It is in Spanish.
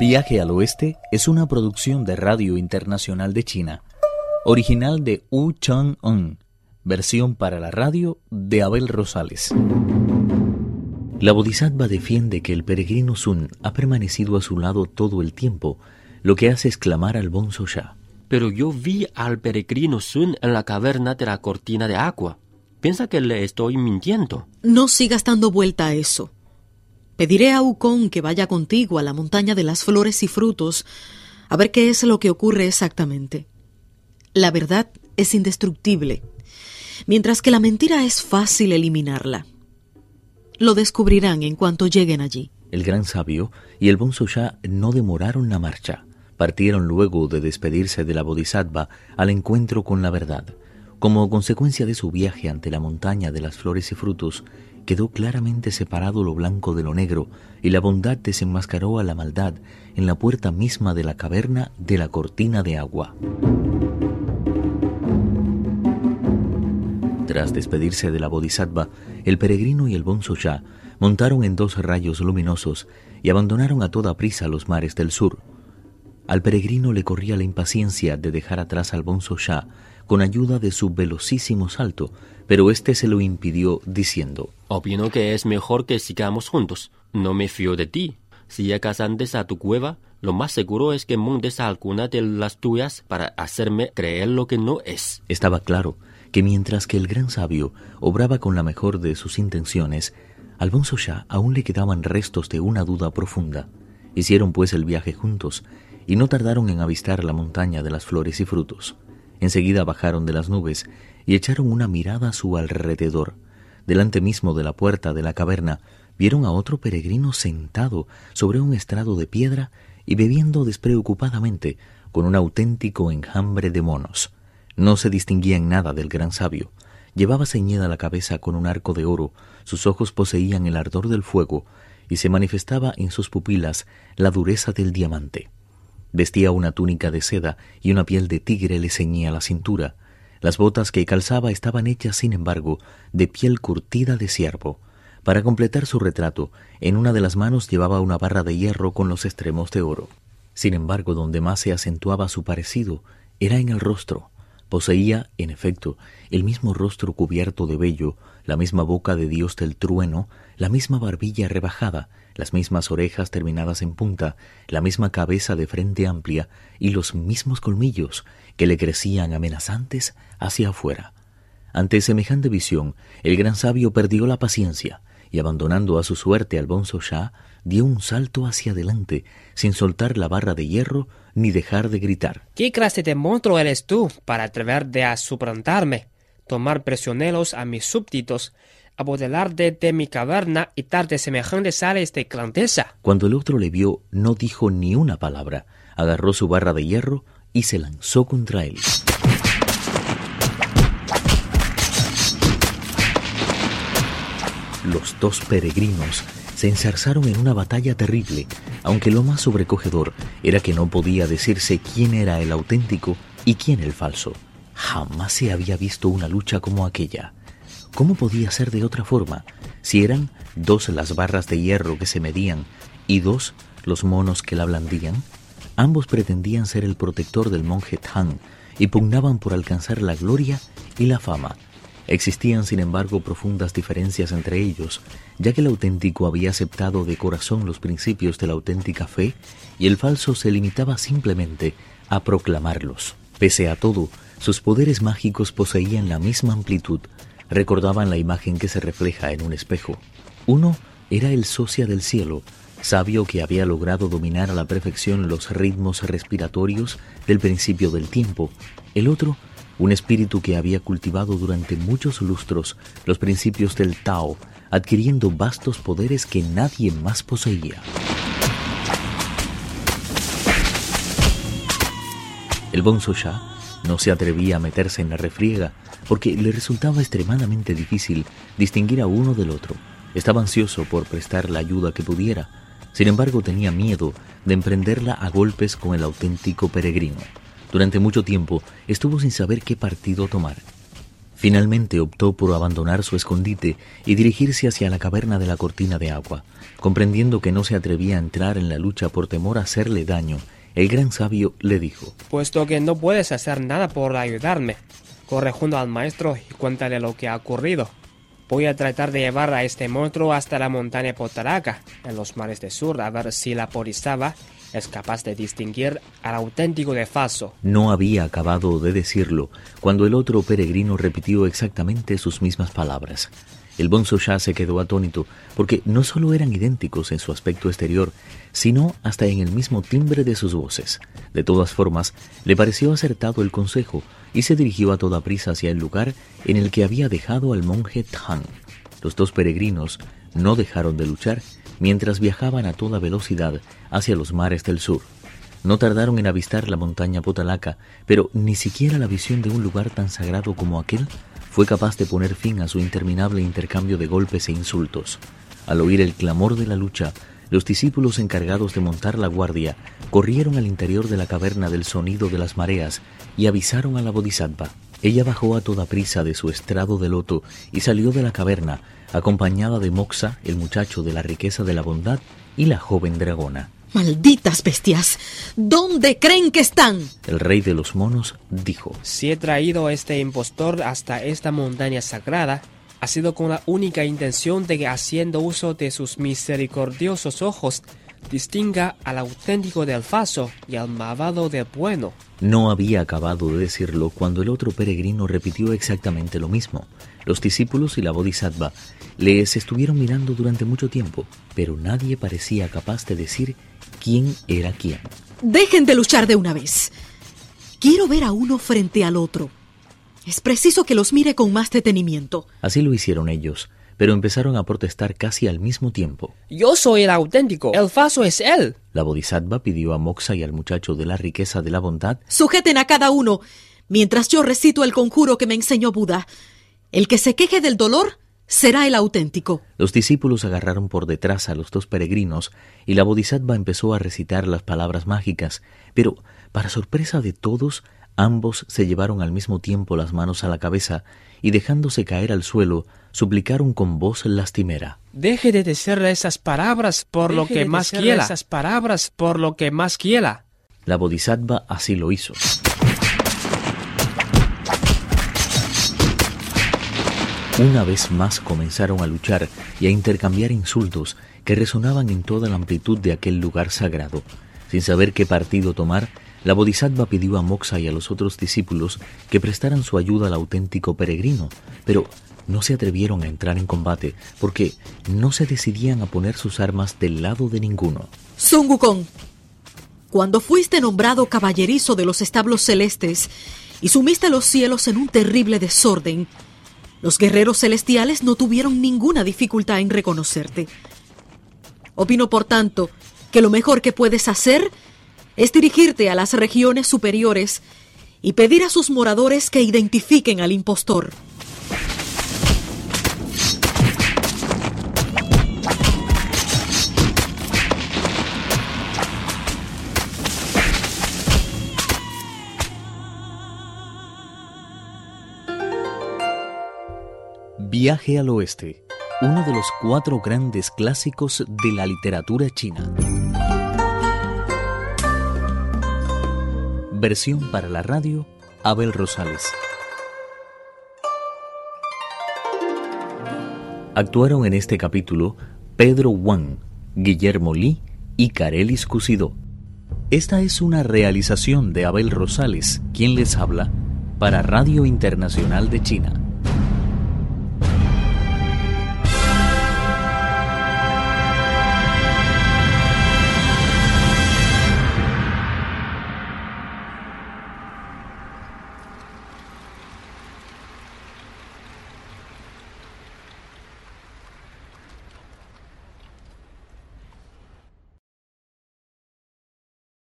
Viaje al Oeste es una producción de Radio Internacional de China, original de Wu Chang-un, versión para la radio de Abel Rosales. La Bodhisattva defiende que el peregrino Sun ha permanecido a su lado todo el tiempo, lo que hace exclamar al Bonzo Sha. Pero yo vi al peregrino Sun en la caverna de la cortina de agua. Piensa que le estoy mintiendo. No sigas dando vuelta a eso. Pediré a Ukon que vaya contigo a la montaña de las flores y frutos a ver qué es lo que ocurre exactamente. La verdad es indestructible, mientras que la mentira es fácil eliminarla. Lo descubrirán en cuanto lleguen allí. El gran sabio y el Bonzo Sha no demoraron la marcha. Partieron luego de despedirse de la Bodhisattva al encuentro con la verdad. Como consecuencia de su viaje ante la montaña de las flores y frutos, quedó claramente separado lo blanco de lo negro, y la bondad desenmascaró a la maldad en la puerta misma de la caverna de la cortina de agua. Tras despedirse de la Bodhisattva, el peregrino y el Bonzo Sha montaron en dos rayos luminosos y abandonaron a toda prisa los mares del sur. Al peregrino le corría la impaciencia de dejar atrás al Bonzo Sha con ayuda de su velocísimo salto, pero éste se lo impidió diciendo Opino que es mejor que sigamos juntos. No me fío de ti. Si llegas antes a tu cueva, lo más seguro es que montes a alguna de las tuyas para hacerme creer lo que no es. Estaba claro que mientras que el gran sabio obraba con la mejor de sus intenciones, al Bonzo Shah aún le quedaban restos de una duda profunda. Hicieron pues el viaje juntos y no tardaron en avistar la montaña de las flores y frutos. Enseguida bajaron de las nubes y echaron una mirada a su alrededor. Delante mismo de la puerta de la caverna vieron a otro peregrino sentado sobre un estrado de piedra y bebiendo despreocupadamente con un auténtico enjambre de monos. No se distinguía en nada del gran sabio. Llevaba ceñida la cabeza con un arco de oro, sus ojos poseían el ardor del fuego, y se manifestaba en sus pupilas la dureza del diamante. Vestía una túnica de seda y una piel de tigre le ceñía la cintura. Las botas que calzaba estaban hechas, sin embargo, de piel curtida de ciervo. Para completar su retrato, en una de las manos llevaba una barra de hierro con los extremos de oro. Sin embargo, donde más se acentuaba su parecido era en el rostro. Poseía, en efecto, el mismo rostro cubierto de vello, la misma boca de dios del trueno, la misma barbilla rebajada, las mismas orejas terminadas en punta, la misma cabeza de frente amplia y los mismos colmillos que le crecían amenazantes hacia afuera. Ante semejante visión, el gran sabio perdió la paciencia y abandonando a su suerte al Bonzo Shah, dio un salto hacia adelante, sin soltar la barra de hierro ni dejar de gritar. ¿Qué clase de monstruo eres tú para atreverte a suplantarme, tomar prisioneros a mis súbditos apoderarte de mi caverna y darte semejantes sales de grandeza. Cuando el otro le vio, no dijo ni una palabra, agarró su barra de hierro y se lanzó contra él. Los dos peregrinos se enzarzaron en una batalla terrible, aunque lo más sobrecogedor era que no podía decirse quién era el auténtico y quién el falso. Jamás se había visto una lucha como aquella. ¿Cómo podía ser de otra forma si eran dos las barras de hierro que se medían y dos los monos que la blandían? Ambos pretendían ser el protector del monje Tang y pugnaban por alcanzar la gloria y la fama. Existían, sin embargo, profundas diferencias entre ellos, ya que el auténtico había aceptado de corazón los principios de la auténtica fe y el falso se limitaba simplemente a proclamarlos. Pese a todo, sus poderes mágicos poseían la misma amplitud, recordaban la imagen que se refleja en un espejo. Uno era el socia del cielo, sabio que había logrado dominar a la perfección los ritmos respiratorios del principio del tiempo. El otro, un espíritu que había cultivado durante muchos lustros los principios del Tao, adquiriendo vastos poderes que nadie más poseía. El Bonzo Shah no se atrevía a meterse en la refriega porque le resultaba extremadamente difícil distinguir a uno del otro. Estaba ansioso por prestar la ayuda que pudiera, sin embargo tenía miedo de emprenderla a golpes con el auténtico peregrino. Durante mucho tiempo estuvo sin saber qué partido tomar. Finalmente optó por abandonar su escondite y dirigirse hacia la caverna de la cortina de agua. Comprendiendo que no se atrevía a entrar en la lucha por temor a hacerle daño, el gran sabio le dijo, Puesto que no puedes hacer nada por ayudarme, corre junto al maestro y cuéntale lo que ha ocurrido. Voy a tratar de llevar a este monstruo hasta la montaña Potaraca, en los mares del sur, a ver si la Porizaba es capaz de distinguir al auténtico de falso. No había acabado de decirlo cuando el otro peregrino repitió exactamente sus mismas palabras. El bonzo ya se quedó atónito porque no solo eran idénticos en su aspecto exterior, sino hasta en el mismo timbre de sus voces. De todas formas, le pareció acertado el consejo y se dirigió a toda prisa hacia el lugar en el que había dejado al monje Tang. Los dos peregrinos no dejaron de luchar mientras viajaban a toda velocidad hacia los mares del sur. No tardaron en avistar la montaña Potalaca, pero ni siquiera la visión de un lugar tan sagrado como aquel fue capaz de poner fin a su interminable intercambio de golpes e insultos. Al oír el clamor de la lucha, los discípulos encargados de montar la guardia corrieron al interior de la caverna del sonido de las mareas y avisaron a la Bodhisattva. Ella bajó a toda prisa de su estrado de loto y salió de la caverna, acompañada de Moxa, el muchacho de la riqueza de la bondad, y la joven dragona. Malditas bestias. ¿Dónde creen que están? El rey de los monos dijo. Si he traído a este impostor hasta esta montaña sagrada, ha sido con la única intención de que haciendo uso de sus misericordiosos ojos, distinga al auténtico del falso y al malvado del bueno. No había acabado de decirlo cuando el otro peregrino repitió exactamente lo mismo. Los discípulos y la bodhisattva les estuvieron mirando durante mucho tiempo, pero nadie parecía capaz de decir quién era quién. Dejen de luchar de una vez. Quiero ver a uno frente al otro. Es preciso que los mire con más detenimiento. Así lo hicieron ellos, pero empezaron a protestar casi al mismo tiempo. Yo soy el auténtico. El falso es él. La bodhisattva pidió a Moxa y al muchacho de la riqueza de la bondad. Sujeten a cada uno mientras yo recito el conjuro que me enseñó Buda. El que se queje del dolor será el auténtico. Los discípulos agarraron por detrás a los dos peregrinos y la bodhisattva empezó a recitar las palabras mágicas, pero, para sorpresa de todos, ambos se llevaron al mismo tiempo las manos a la cabeza y dejándose caer al suelo, suplicaron con voz lastimera. Deje de decir esas palabras por lo que más quiera. Esas palabras por lo que más quiera. La bodhisattva así lo hizo. Una vez más comenzaron a luchar y a intercambiar insultos que resonaban en toda la amplitud de aquel lugar sagrado. Sin saber qué partido tomar, la Bodhisattva pidió a Moxa y a los otros discípulos que prestaran su ayuda al auténtico peregrino, pero no se atrevieron a entrar en combate porque no se decidían a poner sus armas del lado de ninguno. Sun Wukong, cuando fuiste nombrado caballerizo de los establos celestes y sumiste los cielos en un terrible desorden, los guerreros celestiales no tuvieron ninguna dificultad en reconocerte. Opino, por tanto, que lo mejor que puedes hacer es dirigirte a las regiones superiores y pedir a sus moradores que identifiquen al impostor. Viaje al Oeste, uno de los cuatro grandes clásicos de la literatura china. Versión para la radio, Abel Rosales. Actuaron en este capítulo Pedro Wang, Guillermo Li y Carelis Cusidó. Esta es una realización de Abel Rosales, quien les habla, para Radio Internacional de China.